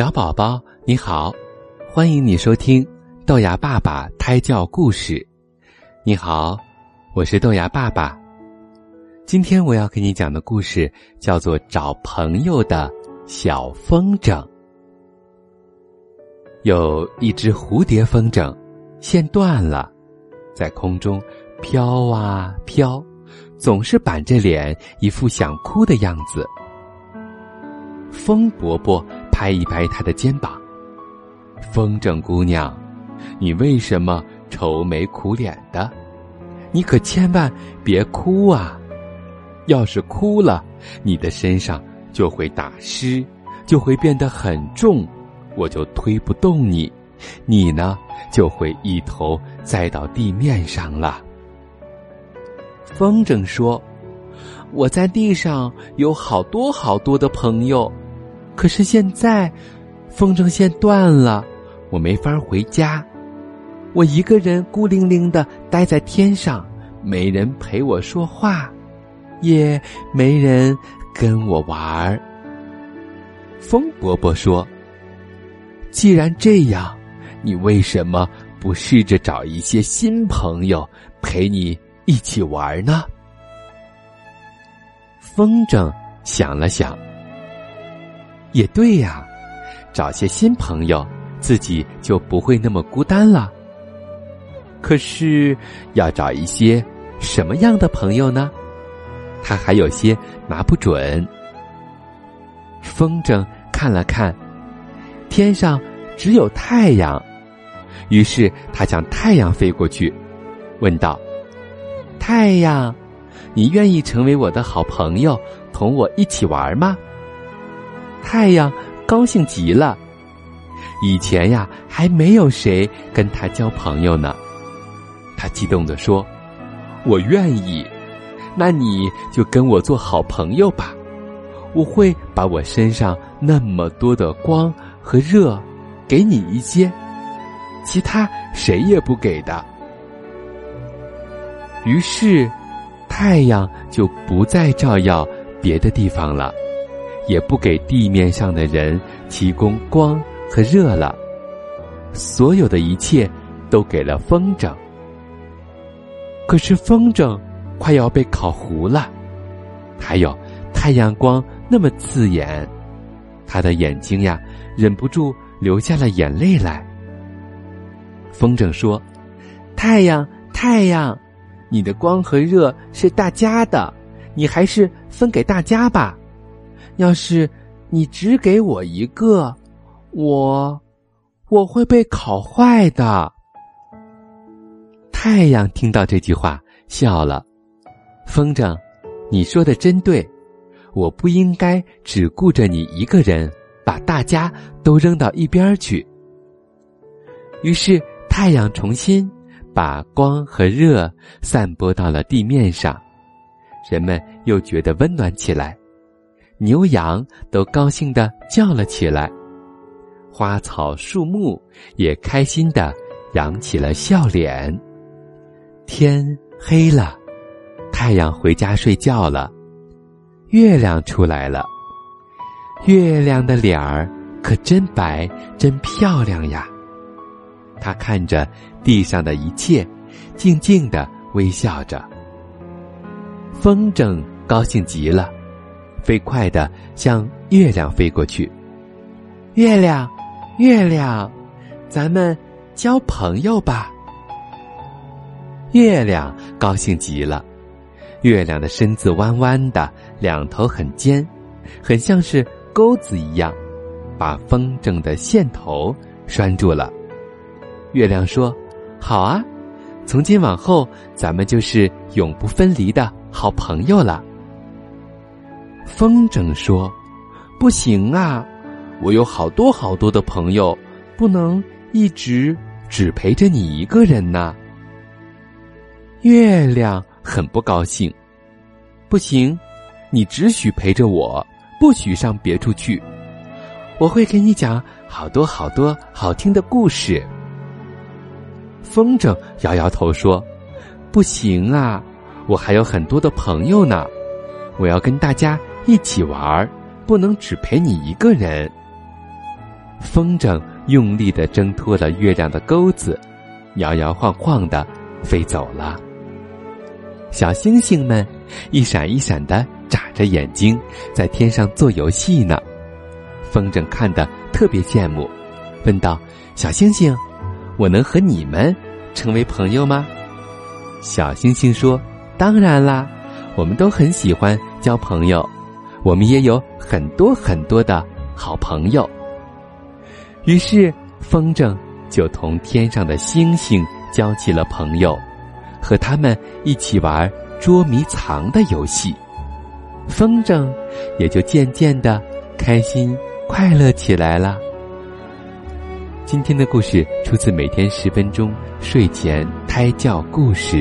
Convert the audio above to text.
小宝宝你好，欢迎你收听豆芽爸爸胎教故事。你好，我是豆芽爸爸。今天我要给你讲的故事叫做《找朋友的小风筝》。有一只蝴蝶风筝，线断了，在空中飘啊飘，总是板着脸，一副想哭的样子。风伯伯拍一拍他的肩膀：“风筝姑娘，你为什么愁眉苦脸的？你可千万别哭啊！要是哭了，你的身上就会打湿，就会变得很重，我就推不动你，你呢就会一头栽到地面上了。”风筝说：“我在地上有好多好多的朋友。”可是现在，风筝线断了，我没法回家。我一个人孤零零的待在天上，没人陪我说话，也没人跟我玩儿。风伯伯说：“既然这样，你为什么不试着找一些新朋友陪你一起玩呢？”风筝想了想。也对呀，找些新朋友，自己就不会那么孤单了。可是要找一些什么样的朋友呢？他还有些拿不准。风筝看了看，天上只有太阳，于是他向太阳飞过去，问道：“太阳，你愿意成为我的好朋友，同我一起玩吗？”太阳高兴极了，以前呀还没有谁跟他交朋友呢。他激动地说：“我愿意，那你就跟我做好朋友吧。我会把我身上那么多的光和热给你一些，其他谁也不给的。”于是，太阳就不再照耀别的地方了。也不给地面上的人提供光和热了，所有的一切都给了风筝。可是风筝快要被烤糊了，还有太阳光那么刺眼，他的眼睛呀忍不住流下了眼泪来。风筝说：“太阳，太阳，你的光和热是大家的，你还是分给大家吧。”要是你只给我一个，我我会被烤坏的。太阳听到这句话笑了。风筝，你说的真对，我不应该只顾着你一个人，把大家都扔到一边去。于是太阳重新把光和热散播到了地面上，人们又觉得温暖起来。牛羊都高兴的叫了起来，花草树木也开心的扬起了笑脸。天黑了，太阳回家睡觉了，月亮出来了。月亮的脸儿可真白，真漂亮呀！他看着地上的一切，静静的微笑着。风筝高兴极了。飞快的向月亮飞过去。月亮，月亮，咱们交朋友吧。月亮高兴极了。月亮的身子弯弯的，两头很尖，很像是钩子一样，把风筝的线头拴住了。月亮说：“好啊，从今往后，咱们就是永不分离的好朋友了。”风筝说：“不行啊，我有好多好多的朋友，不能一直只陪着你一个人呢。”月亮很不高兴：“不行，你只许陪着我，不许上别处去。我会给你讲好多好多好听的故事。”风筝摇摇头说：“不行啊，我还有很多的朋友呢，我要跟大家。”一起玩儿，不能只陪你一个人。风筝用力的挣脱了月亮的钩子，摇摇晃晃的飞走了。小星星们一闪一闪的眨着眼睛，在天上做游戏呢。风筝看的特别羡慕，问道：“小星星，我能和你们成为朋友吗？”小星星说：“当然啦，我们都很喜欢交朋友，我们也有很多很多的好朋友。”于是，风筝就同天上的星星交起了朋友，和他们一起玩捉迷藏的游戏。风筝也就渐渐的开心快乐起来了。今天的故事出自《每天十分钟睡前胎教故事》。